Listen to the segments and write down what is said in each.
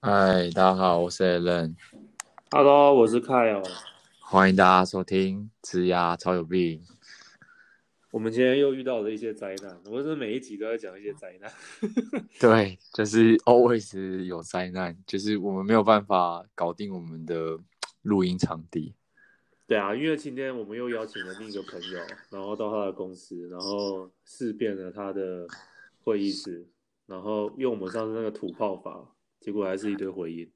嗨，大家好，我是 Allen。Hello，我是 Kyle。欢迎大家收听《职涯超有病》。我们今天又遇到了一些灾难，我们是每一集都在讲一些灾难。对，就是 always 有灾难，就是我们没有办法搞定我们的录音场地。对啊，因为今天我们又邀请了另一个朋友，然后到他的公司，然后试遍了他的会议室，然后用我们上次那个土炮法，结果还是一堆回音。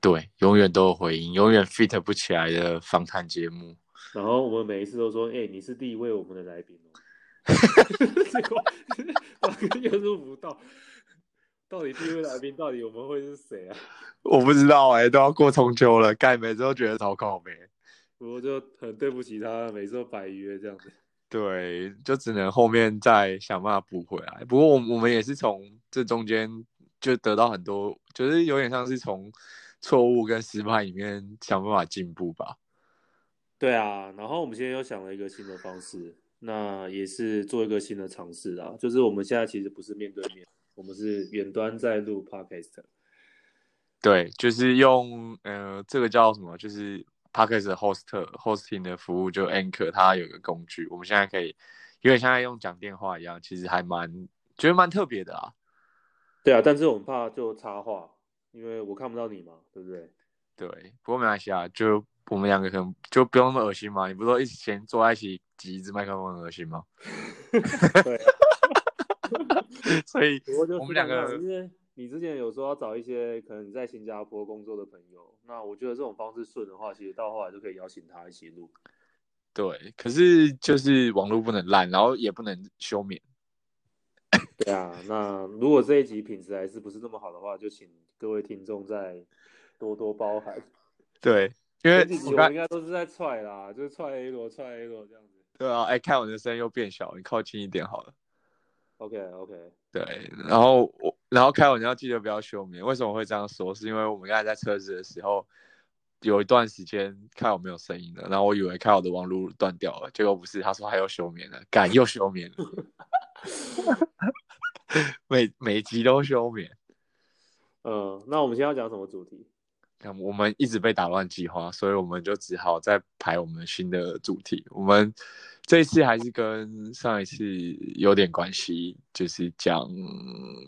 对，永远都有回音，永远 fit 不起来的访谈节目。然后我们每一次都说：“哎、欸，你是第一位我们的来宾哦。”结果大 哥又录不到，到底第一位来宾到底我们会是谁啊？我不知道哎、欸，都要过中秋了，盖每次都觉得超靠北。我就很对不起他，每次都白约这样子。对，就只能后面再想办法补回来。不过我我们也是从这中间就得到很多，就是有点像是从错误跟失败里面想办法进步吧。对啊，然后我们现在又想了一个新的方式，那也是做一个新的尝试啊。就是我们现在其实不是面对面，我们是远端在录 Podcast。对，就是用呃，这个叫什么？就是 Podcast host hosting 的服务，就 Anchor，它有个工具，我们现在可以有点像在用讲电话一样，其实还蛮觉得蛮特别的啊。对啊，但是我们怕就插话，因为我看不到你嘛，对不对？对，不过没关系啊，就我们两个可能就不用那么恶心嘛。你不是说一起先坐在一起挤一支麦克风很恶心吗？对，所以我们两个。你之前有说要找一些可能你在新加坡工作的朋友，那我觉得这种方式顺的话，其实到后来就可以邀请他一起录。对，可是就是网络不能烂，然后也不能休眠。对啊，那如果这一集品质还是不是那么好的话，就请各位听众再多多包涵。对，因为我们应该都是在踹啦，就是踹 A 罗，踹 A 罗这样子。对啊，哎，看我的声音又变小，你靠近一点好了。OK，OK。对，然后我。然后开完你要记得不要休眠。为什么会这样说？是因为我们刚才在车子的时候，有一段时间开我没有声音了，然后我以为开我的网路断掉了，结果不是，他说还要休眠了，敢又休眠了，每每集都休眠。嗯，那我们现在要讲什么主题？我们一直被打乱计划，所以我们就只好再排我们新的主题。我们这一次还是跟上一次有点关系，就是讲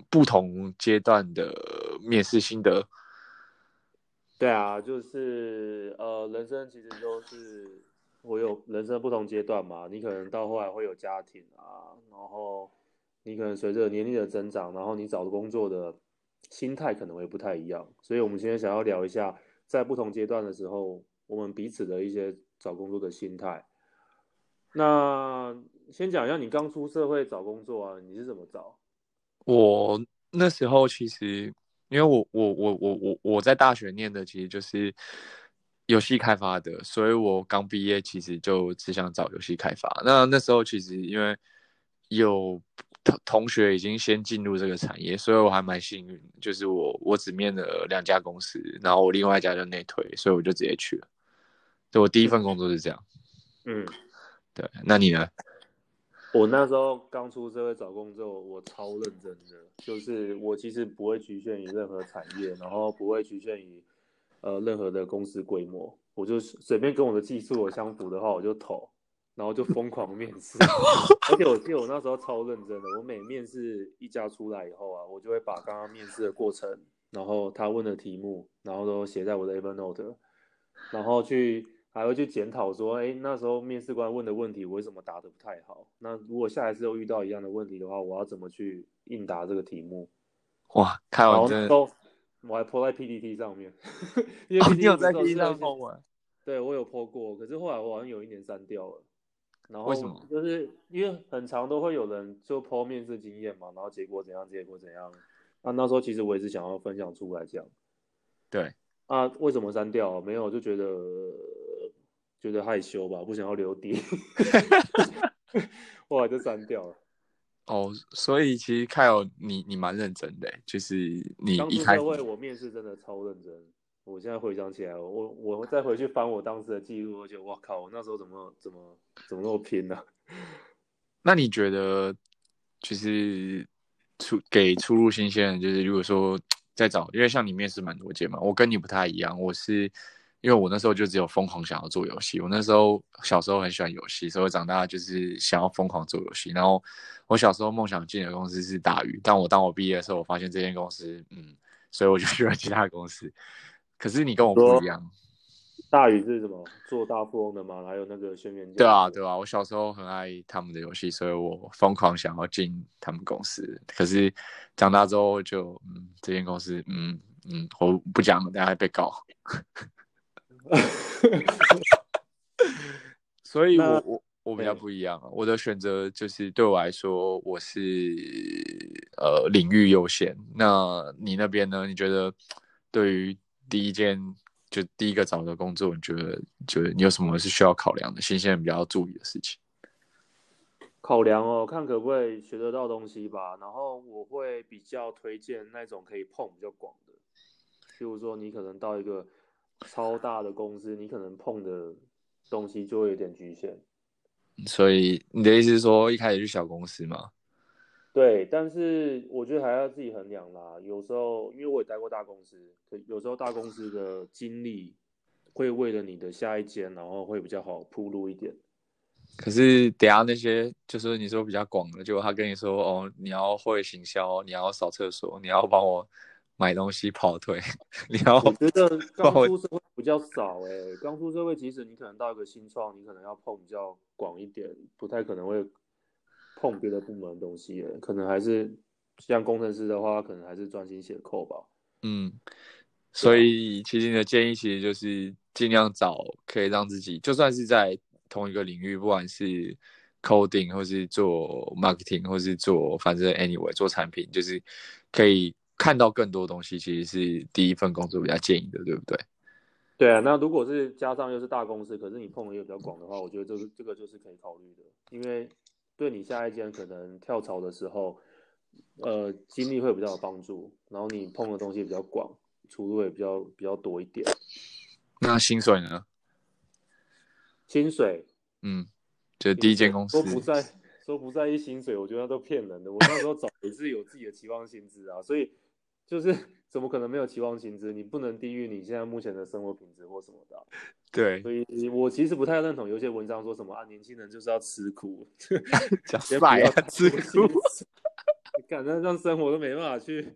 不同阶段的面试心得。对啊，就是呃，人生其实都是我有人生不同阶段嘛。你可能到后来会有家庭啊，然后你可能随着年龄的增长，然后你找的工作的。心态可能会不太一样，所以我们今天想要聊一下，在不同阶段的时候，我们彼此的一些找工作的心态。那先讲一下，你刚出社会找工作啊，你是怎么找？我那时候其实，因为我我我我我我在大学念的其实就是游戏开发的，所以我刚毕业其实就只想找游戏开发。那那时候其实因为有。同同学已经先进入这个产业，所以我还蛮幸运，就是我我只面了两家公司，然后我另外一家就内推，所以我就直接去了。就我第一份工作是这样。嗯，对，那你呢？我那时候刚出社会找工作，我超认真的，就是我其实不会局限于任何产业，然后不会局限于呃任何的公司规模，我就随便跟我的技术有相符的话，我就投。然后就疯狂面试，而且我记得我那时候超认真的，我每面试一家出来以后啊，我就会把刚刚面试的过程，然后他问的题目，然后都写在我的 Evernote，然后去还会去检讨说，哎，那时候面试官问的问题我为什么答的不太好？那如果下一次又遇到一样的问题的话，我要怎么去应答这个题目？哇，开玩笑，都我还 po 在 PPT 上面，因为 PPT 有在 PPT 上 po 吗？对，我有 po 过，可是后来我好像有一年删掉了。然后为什么？就是因为很长都会有人就 po 面试经验嘛，然后结果怎样，结果怎样。那那时候其实我也是想要分享出来讲。对。啊，为什么删掉？没有，就觉得觉得害羞吧，不想要留底。后来就删掉了。哦，所以其实 Kyle 你你蛮认真的，就是你一开始我面试真的超认真。我现在回想起来，我我再回去翻我当时的记录，而且我靠，我那时候怎么怎么怎么那么拼呢、啊？那你觉得，就是出给初入新鲜人，就是如果说在找，因为像你面试蛮多届嘛，我跟你不太一样，我是因为我那时候就只有疯狂想要做游戏，我那时候小时候很喜欢游戏，所以我长大就是想要疯狂做游戏。然后我小时候梦想进的公司是大宇，但我当我毕业的时候，我发现这间公司，嗯，所以我就去了其他公司。可是你跟我不一样。大宇是什么？做大富翁的吗？还有那个轩辕剑？对啊，对啊，我小时候很爱他们的游戏，所以我疯狂想要进他们公司。可是长大之后就，嗯，这间公司，嗯嗯，我不讲了，等下会被告。所以我我我比较不一样，我的选择就是对我来说，我是呃领域优先。那你那边呢？你觉得对于第一件？就第一个找的工作，你觉得，就是你有什么是需要考量的？新鲜人比较要注意的事情。考量哦，看可不可以学得到东西吧。然后我会比较推荐那种可以碰比较广的，譬如说你可能到一个超大的公司，你可能碰的东西就会有点局限。所以你的意思是说，一开始去小公司吗？对，但是我觉得还要自己衡量啦。有时候，因为我也待过大公司，可有时候大公司的经历会为了你的下一间，然后会比较好铺路一点。可是等下那些就是你说比较广的，就他跟你说哦，你要会行销，你要扫厕所，你要帮我买东西跑腿，你要我觉得 刚出社会比较少哎、欸，刚出社会即使你可能到一个新创，你可能要碰比较广一点，不太可能会。碰别的部门的东西，可能还是像工程师的话，可能还是专心写 code 吧。嗯，所以其实你的建议其实就是尽量找可以让自己，就算是在同一个领域，不管是 coding 或是做 marketing 或是做反正 anyway 做产品，就是可以看到更多东西。其实是第一份工作比较建议的，对不对？对啊，那如果是加上又是大公司，可是你碰的又比较广的话，我觉得这个这个就是可以考虑的，因为。对你下一间可能跳槽的时候，呃，经历会比较有帮助，然后你碰的东西比较广，出路也比较比较多一点。那薪水呢？薪水，嗯，就第一间公司说不在说不在意薪水，我觉得那都骗人的。我那时候找也是有自己的期望薪资啊，所以就是 怎么可能没有期望薪资？你不能低于你现在目前的生活品质或什么的啊。对，所以我其实不太认同有些文章说什么啊，年轻人就是要吃苦，讲白了，吃苦，感觉让生活都没办法去，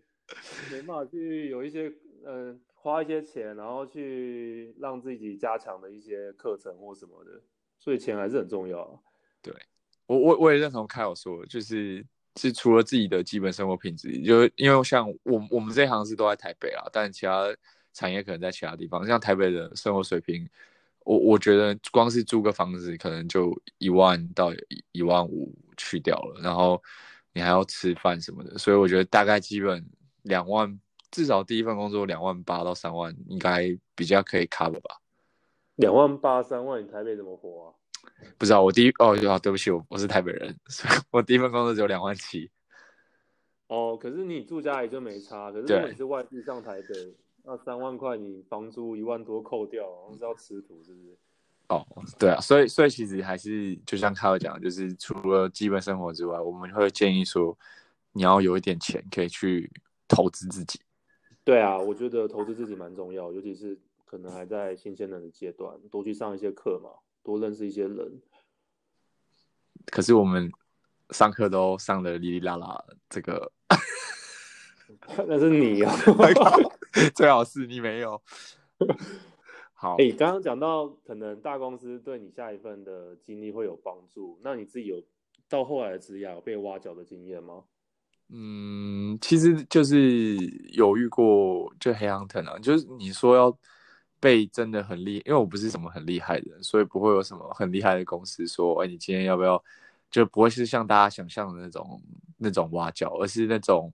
没办法去有一些嗯、呃，花一些钱，然后去让自己加强的一些课程或什么的，所以钱还是很重要啊。对，我我我也认同 Kyle 说，就是是除了自己的基本生活品质，就因为像我我们这一行是都在台北啊，但其他产业可能在其他地方，像台北的生活水平。我我觉得光是租个房子可能就一万到一万五去掉了，然后你还要吃饭什么的，所以我觉得大概基本两万，至少第一份工作两万八到三万应该比较可以 cover 吧。两万八三万，你台北怎么活啊？不知道，我第一哦，对不起，我我是台北人，所以我第一份工作只有两万七。哦，可是你住家里就没差，可是如果你是外地上台北。那三万块，你房租一万多扣掉，然后是要吃土，是不是？哦，对啊，所以所以其实还是就像凯尔讲，就是除了基本生活之外，我们会建议说，你要有一点钱可以去投资自己。对啊，我觉得投资自己蛮重要，尤其是可能还在新鲜人的阶段，多去上一些课嘛，多认识一些人。可是我们上课都上的哩哩啦啦，这个 那是你 啊。最好是你没有。好，哎、欸，刚刚讲到可能大公司对你下一份的经历会有帮助，那你自己有到后来的职涯有被挖角的经验吗？嗯，其实就是有遇过，就 headhunter 啊，就是你说要被真的很厉，因为我不是什么很厉害的人，所以不会有什么很厉害的公司说，哎，你今天要不要？就不会是像大家想象的那种那种挖角，而是那种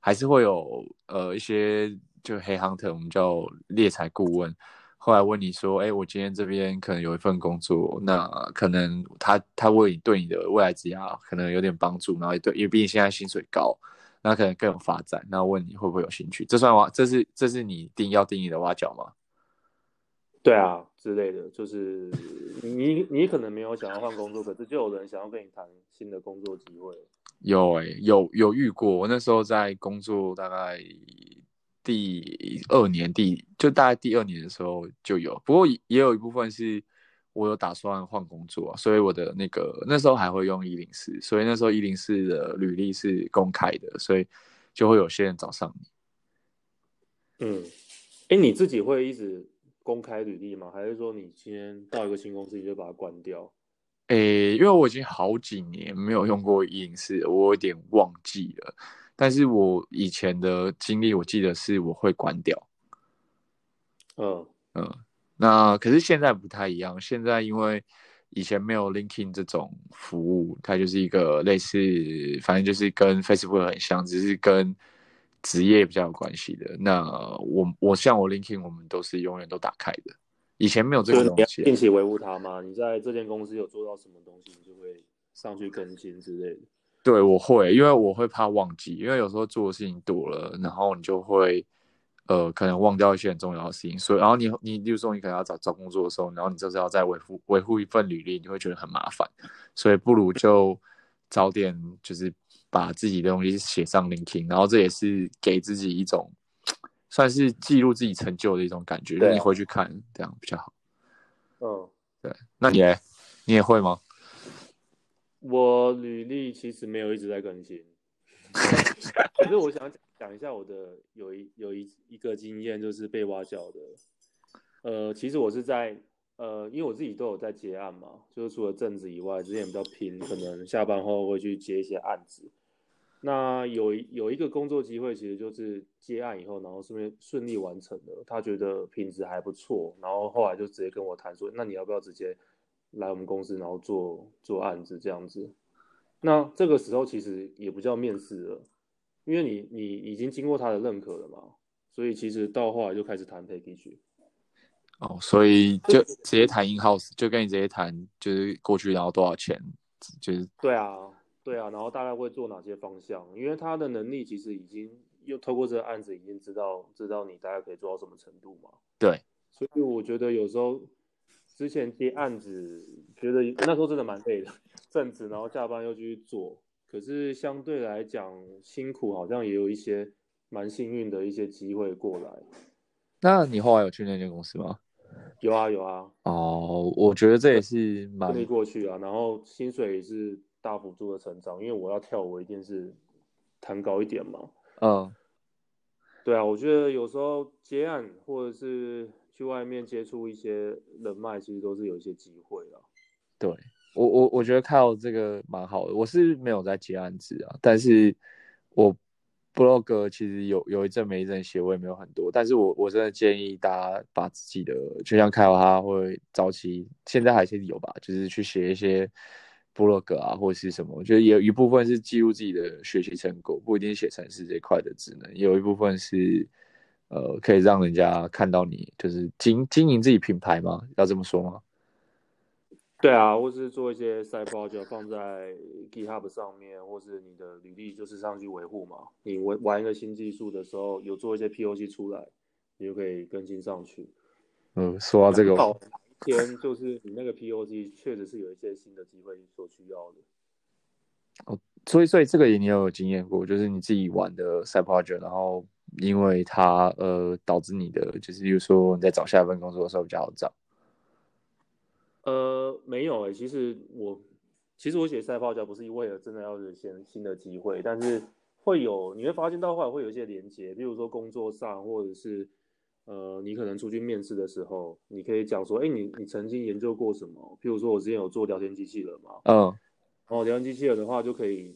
还是会有呃一些。就黑 hunter，我们叫猎才顾问。后来问你说：“哎、我今天这边可能有一份工作，那可能他他为你对你的未来职业可能有点帮助，然后也对，因为毕竟现在薪水高，那可能更有发展。那问你会不会有兴趣？这算挖？这是这是你定要定义的挖角吗？对啊，之类的，就是你你可能没有想要换工作，可是就有人想要跟你谈新的工作机会。有哎、欸，有有遇过。我那时候在工作大概。第二年，第就大概第二年的时候就有，不过也有一部分是我有打算换工作，所以我的那个那时候还会用一零四，所以那时候一零四的履历是公开的，所以就会有些人找上你。嗯，哎，你自己会一直公开履历吗？还是说你今天到一个新公司你就把它关掉？诶，因为我已经好几年没有用过一零四，我有点忘记了。但是我以前的经历，我记得是我会关掉。嗯嗯，那可是现在不太一样。现在因为以前没有 LinkedIn 这种服务，它就是一个类似，反正就是跟 Facebook 很像，只是跟职业比较有关系的。那我我像我 LinkedIn，我们都是永远都打开的。以前没有这个东西，定期维护它吗？你在这间公司有做到什么东西，你就会上去更新之类的。对，我会，因为我会怕忘记，因为有时候做的事情多了，然后你就会呃，可能忘掉一些很重要的事情。所以，然后你你，比如说你可能要找找工作的时候，然后你就是要再维护维护一份履历，你会觉得很麻烦。所以，不如就早点就是把自己的东西写上 LinkedIn，然后这也是给自己一种。算是记录自己成就的一种感觉，让、啊、你回去看，这样比较好。嗯，对。那你咧？你也会吗？我履历其实没有一直在更新，可是我想讲一下我的有一有一一个经验，就是被挖角的。呃，其实我是在呃，因为我自己都有在接案嘛，就是除了正职以外，之前比较拼，可能下班后会去接一些案子。那有有一个工作机会，其实就是接案以后，然后顺便顺利完成了，他觉得品质还不错，然后后来就直接跟我谈说，那你要不要直接来我们公司，然后做做案子这样子？那这个时候其实也不叫面试了，因为你你已经经过他的认可了嘛，所以其实到后来就开始谈 package。哦，所以就直接谈 in house，就跟你直接谈，就是过去然后多少钱，就是对啊。对啊，然后大概会做哪些方向？因为他的能力其实已经又透过这个案子已经知道知道你大概可以做到什么程度嘛。对，所以我觉得有时候之前接案子，觉得那时候真的蛮累的，正职然后下班又继续做，可是相对来讲辛苦，好像也有一些蛮幸运的一些机会过来。那你后来有去那间公司吗？有啊有啊。哦，我觉得这也是蛮过去啊，然后薪水也是。大幅度的成长，因为我要跳，我一定是弹高一点嘛。嗯，对啊，我觉得有时候接案或者是去外面接触一些人脉，其实都是有一些机会的。对我，我我觉得靠这个蛮好的。我是没有在接案子啊，但是我 blog 其实有有一阵没一阵写，我也没有很多。但是我我真的建议大家把自己的，就像凯尔他会早期，现在还是有吧，就是去写一些。部落格啊，或者是什么，我觉得有一部分是记录自己的学习成果，不一定写程式这一块的职能，也有一部分是，呃，可以让人家看到你就是经经营自己品牌吗？要这么说吗？对啊，或是做一些 side project 放在 GitHub 上面，或是你的履历就是上去维护嘛。你玩玩一个新技术的时候，有做一些 POC 出来，你就可以更新上去。嗯，说到这个。天就是你那个 POC 确实是有一些新的机会所需要的哦，所以所以这个也你有，有经验过，就是你自己玩的 side project，然后因为它呃导致你的就是比如说你在找下一份工作的时候比较好找。呃，没有诶、欸，其实我其实我写 side project 不是为了真的要有新新的机会，但是会有你会发现到后来会有一些连接，比如说工作上或者是。呃，你可能出去面试的时候，你可以讲说，哎，你你曾经研究过什么？譬如说，我之前有做聊天机器人嘛，嗯，然后聊天机器人的话，就可以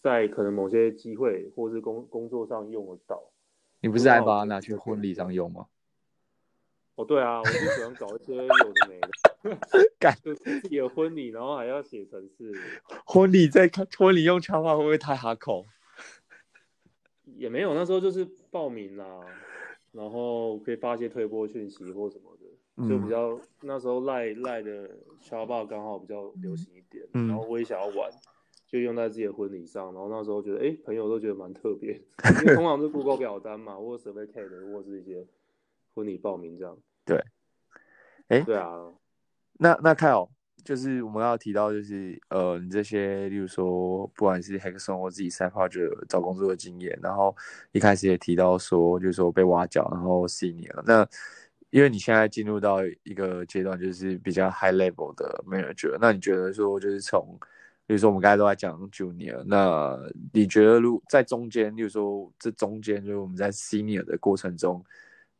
在可能某些机会或是工工作上用得到。你不是还把它拿去婚礼上用吗？哦，对啊，我就喜欢搞一些有的没的，干自己的婚礼，然后还要写程式。婚礼在看婚礼用插画会不会太哈口？也没有，那时候就是报名啦。然后可以发一些推播讯息或什么的，就比较、嗯、那时候赖赖的 Chatbot 刚好比较流行一点，嗯、然后我也想要玩，就用在自己的婚礼上。然后那时候觉得，哎，朋友都觉得蛮特别，因为通常是 Google 表单嘛，或者 Surveycade 或者是一些婚礼报名这样。对，哎，对啊。那那 Kyle，就是我们要提到，就是呃，你这些，例如说，不管是 Hackathon 或自己 Side Project 找工作的经验，然后一开始也提到说，就是说被挖角，然后 Senior。那因为你现在进入到一个阶段，就是比较 High Level 的 Manager，那你觉得说，就是从，比如说我们刚才都在讲 Junior，那你觉得如在中间，例如说这中间，就是我们在 Senior 的过程中。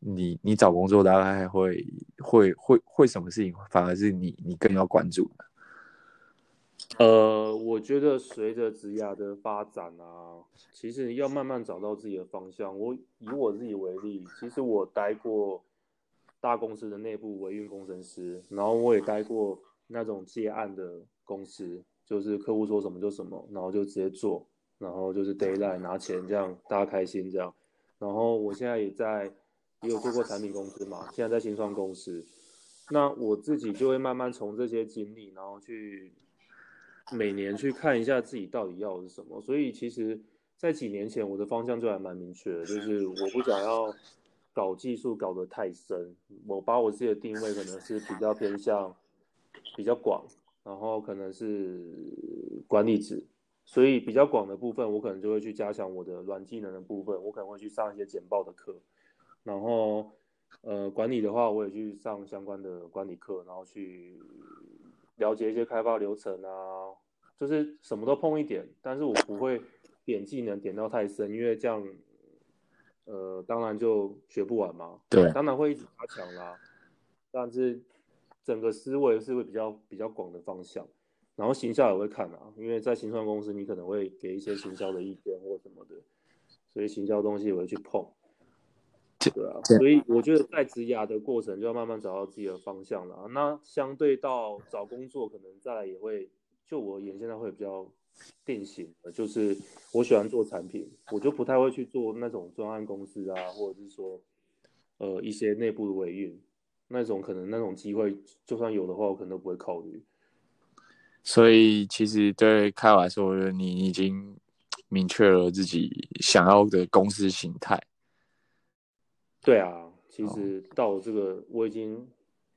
你你找工作大概会会会会什么事情，反而是你你更要关注的？呃，我觉得随着职涯的发展啊，其实要慢慢找到自己的方向。我以我自己为例，其实我待过大公司的内部维运工程师，然后我也待过那种接案的公司，就是客户说什么就什么，然后就直接做，然后就是 day line 拿钱这样，大家开心这样。然后我现在也在。也有做过产品公司嘛，现在在新创公司，那我自己就会慢慢从这些经历，然后去每年去看一下自己到底要的是什么。所以其实，在几年前我的方向就还蛮明确的，就是我不想要搞技术搞得太深，我把我自己的定位可能是比较偏向比较广，然后可能是管理职，所以比较广的部分，我可能就会去加强我的软技能的部分，我可能会去上一些简报的课。然后，呃，管理的话，我也去上相关的管理课，然后去了解一些开发流程啊，就是什么都碰一点。但是我不会点技能点到太深，因为这样，呃，当然就学不完嘛。对，当然会一直加强啦。但是整个思维是会比较比较广的方向。然后行销也会看啊，因为在新创公司，你可能会给一些行销的意见或什么的，所以行销东西我会去碰。对啊，所以我觉得在职涯的过程就要慢慢找到自己的方向了。那相对到找工作，可能再来也会，就我而言现在会比较定型的，就是我喜欢做产品，我就不太会去做那种专案公司啊，或者是说，呃，一些内部的维运那种，可能那种机会就算有的话，我可能都不会考虑。所以其实对凯来说，你已经 明确了自己想要的公司形态。对啊，其实到这个我已经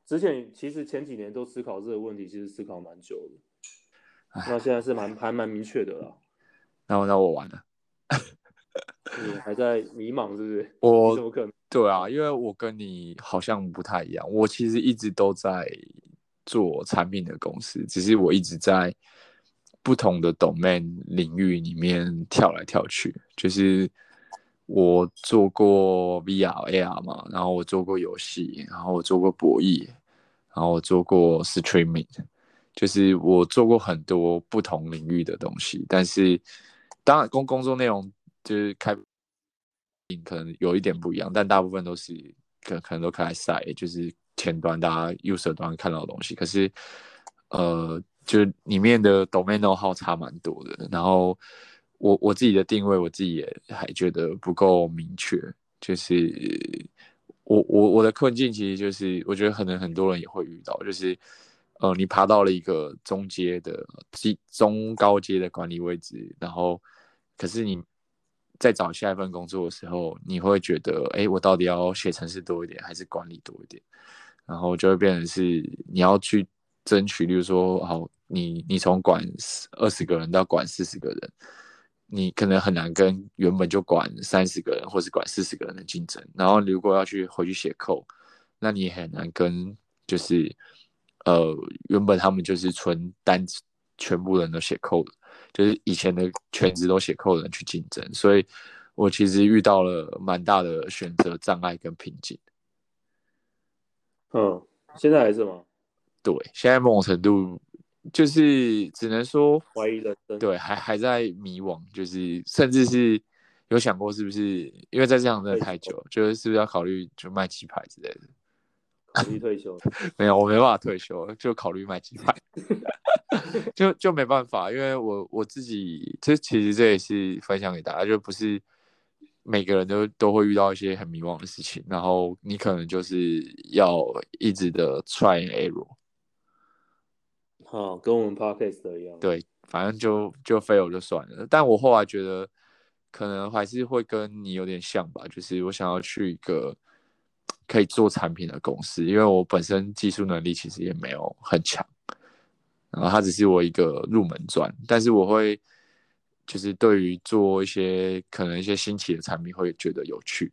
之前其实前几年都思考这个问题，其实思考蛮久的。那现在是蛮还蛮明确的了。那我那我完了。你还在迷茫是不是？我怎么可能？对啊，因为我跟你好像不太一样。我其实一直都在做产品的公司，只是我一直在不同的 domain 领域里面跳来跳去，就是。我做过 VR、AR 嘛，然后我做过游戏，然后我做过博弈，然后我做过 streaming，就是我做过很多不同领域的东西。但是，当然工工作内容就是开，可能有一点不一样，但大部分都是可可能都开赛，就是前端大家 user 端看到的东西。可是，呃，就里面的 domain 号差蛮多的，然后。我我自己的定位，我自己也还觉得不够明确。就是我我我的困境，其实就是我觉得可能很多人也会遇到，就是呃，你爬到了一个中阶的中中高阶的管理位置，然后可是你在找下一份工作的时候，你会觉得，哎，我到底要写程式多一点，还是管理多一点？然后就会变成是你要去争取，例如说，好，你你从管二十个人到管四十个人。你可能很难跟原本就管三十个人或是管四十个人的竞争，然后如果要去回去写 code，那你也很难跟就是呃原本他们就是纯单全部人都写 code，就是以前的全职都写 code 的人去竞争，所以我其实遇到了蛮大的选择障碍跟瓶颈。嗯，现在还是吗？对，现在某种程度。就是只能说怀疑人生，对，还还在迷惘，就是甚至是有想过是不是因为在这样真的太久，就是是不是要考虑就卖鸡排之类的，考虑退休？没有，我没办法退休，就考虑卖鸡排，就就没办法，因为我我自己这其实这也是分享给大家，就不是每个人都都会遇到一些很迷惘的事情，然后你可能就是要一直的 try and error。哦，跟我们 podcast 一样。对，反正就就 fail 就算了。但我后来觉得，可能还是会跟你有点像吧，就是我想要去一个可以做产品的公司，因为我本身技术能力其实也没有很强。然后它只是我一个入门砖，但是我会就是对于做一些可能一些新奇的产品会觉得有趣。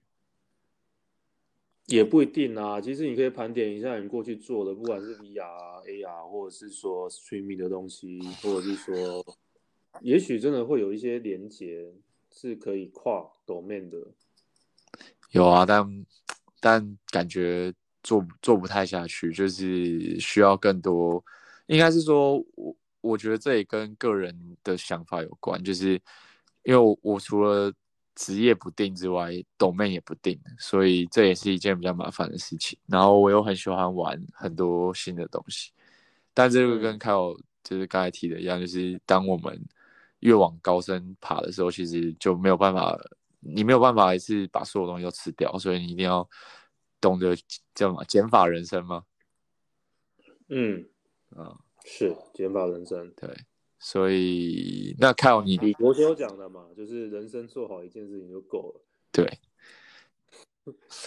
也不一定啊，其实你可以盘点一下你过去做的，不管是 VR、AR，或者是说 streaming 的东西，或者是说，也许真的会有一些连接是可以跨 domain 的。有啊，但但感觉做做不太下去，就是需要更多。应该是说，我我觉得这也跟个人的想法有关，就是因为我我除了职业不定之外，domain 也不定，所以这也是一件比较麻烦的事情。然后我又很喜欢玩很多新的东西，但这个跟 Kyle 就是刚才提的一样，就是当我们越往高深爬的时候，其实就没有办法，你没有办法一次把所有东西都吃掉，所以你一定要懂得叫什么减法人生吗？嗯，啊，是减法人生，对。所以，那 Kyle 你李国修讲的嘛，就是人生做好一件事情就够了。对。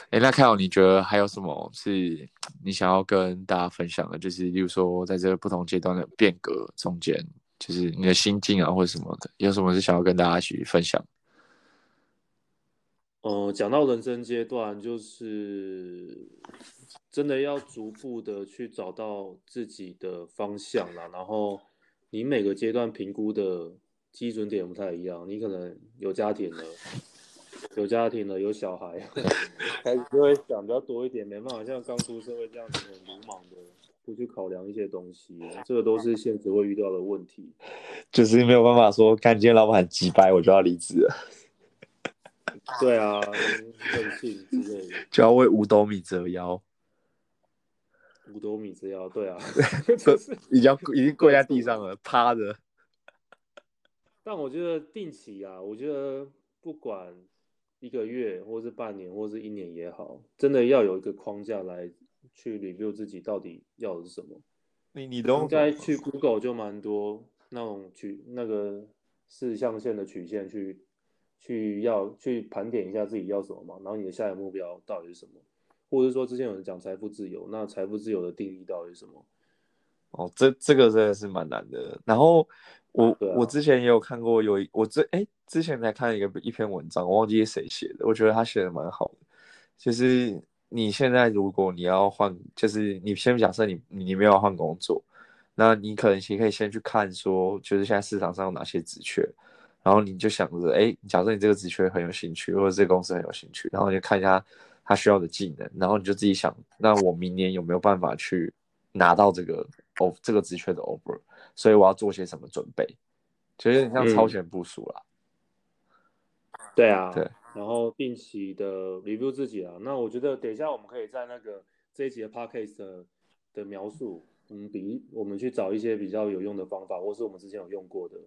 哎、欸，那 Kyle 你觉得还有什么是你想要跟大家分享的？就是，例如说，在这个不同阶段的变革中间，就是你的心境啊，或者什么的，有什么是想要跟大家一起分享？嗯、呃，讲到人生阶段，就是真的要逐步的去找到自己的方向啦，然后。你每个阶段评估的基准点不太一样，你可能有家庭了，有家庭了，有小孩，开始就会想比较多一点，没办法像刚出社会这样子很鲁莽的不去考量一些东西，这个都是现实会遇到的问题。就是没有办法说，看今天老板很急掰，我就要离职了。对啊，任性之类的，就要为五斗米折腰。五斗米之腰，对啊，已经已经跪在地上了，趴着。但我觉得定期啊，我觉得不管一个月，或是半年，或是一年也好，真的要有一个框架来去 review 自己到底要的是什么。你你都应该去 Google 就蛮多那种曲那个四象限的曲线去去要去盘点一下自己要什么嘛，然后你的下一个目标到底是什么。或者说，之前有人讲财富自由，那财富自由的定义到底是什么？哦，这这个真的是蛮难的。然后我、啊、我之前也有看过有，我这哎之前才看一个一篇文章，我忘记是谁写的，我觉得他写的蛮好的。就是你现在如果你要换，就是你先假设你你没有换工作，那你可能先可以先去看说，就是现在市场上有哪些职缺，然后你就想着，哎，假设你这个职缺很有兴趣，或者这个公司很有兴趣，然后你就看一下。他需要的技能，然后你就自己想，那我明年有没有办法去拿到这个哦这个职缺的 offer？所以我要做些什么准备？其实你像超前部署啦。嗯、对啊，对，然后定期的 review 自己啊。那我觉得等一下我们可以在那个这一集的 podcast 的，的描述，嗯，比我们去找一些比较有用的方法，或是我们之前有用过的，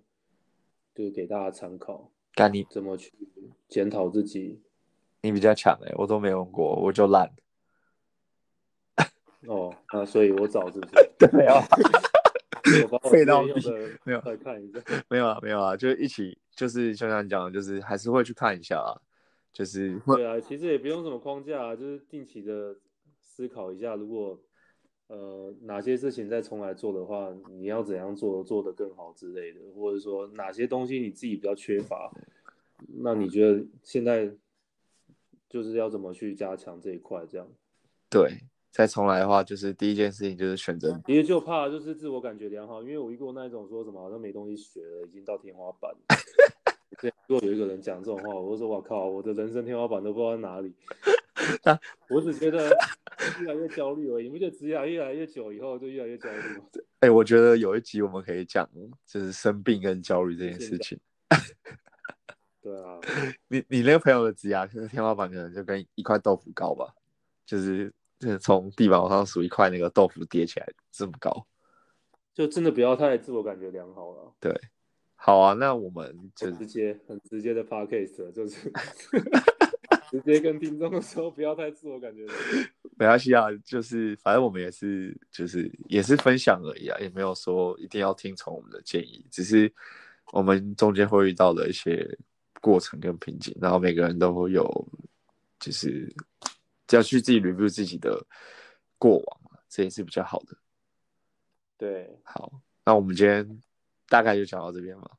就给大家参考。干你怎么去检讨自己？你比较强哎、欸，我都没用过，我就烂。哦，那所以我找是不是？对啊。废到底没有，再看一下。没有啊，没有啊，就一起，就是就像你讲的，就是还是会去看一下啊，就是。对啊，其实也不用什么框架啊，就是定期的思考一下，如果呃哪些事情再重来做的话，你要怎样做做得更好之类的，或者说哪些东西你自己比较缺乏，那你觉得现在？就是要怎么去加强这一块，这样。对，再重来的话，就是第一件事情就是选择。其实就怕就是自我感觉良好，因为我遇过那一种说什么好像没东西学了，已经到天花板。对如果有一个人讲这种话，我就说我靠，我的人生天花板都不知道在哪里。我只觉得越来越焦虑而已，你不觉得职业越来越久以后就越来越焦虑吗？哎、欸，我觉得有一集我们可以讲，就是生病跟焦虑这件事情。对啊，你你那个朋友的职涯，就是天花板可能就跟一块豆腐高吧，就是就是从地板往上数一块那个豆腐叠起来这么高，就真的不要太自我感觉良好了。对，好啊，那我们就直接很直接的 podcast 就是 直接跟听众说不要太自我感觉良好。没关系啊，就是反正我们也是就是也是分享而已啊，也没有说一定要听从我们的建议，只是我们中间会遇到的一些。过程跟瓶颈，然后每个人都会有，就是要去自己 review 自己的过往，这也是比较好的。对，好，那我们今天大概就讲到这边吧。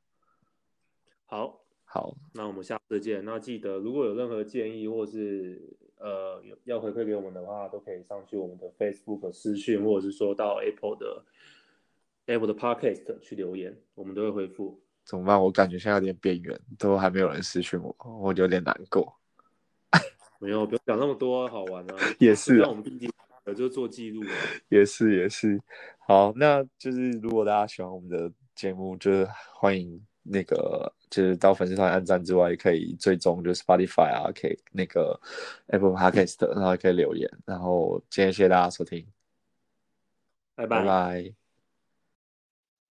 好，好，那我们下次见。那记得如果有任何建议或是呃要回馈给我们的话，都可以上去我们的 Facebook 私讯，或者是说到 Apple 的 Apple 的 Podcast 去留言，我们都会回复。怎么办？我感觉现在有点边缘，都还没有人私讯我，我有点难过。没有，不用讲那么多，好玩啊。也是，那我们毕竟呃就做记录。也是也是。好，那就是如果大家喜欢我们的节目，就是欢迎那个就是到粉丝团按赞之外，也可以追踪就是 Spotify 啊，可以那个 Apple Podcast，然后也可以留言。然后今天谢谢大家收听，拜拜。拜拜。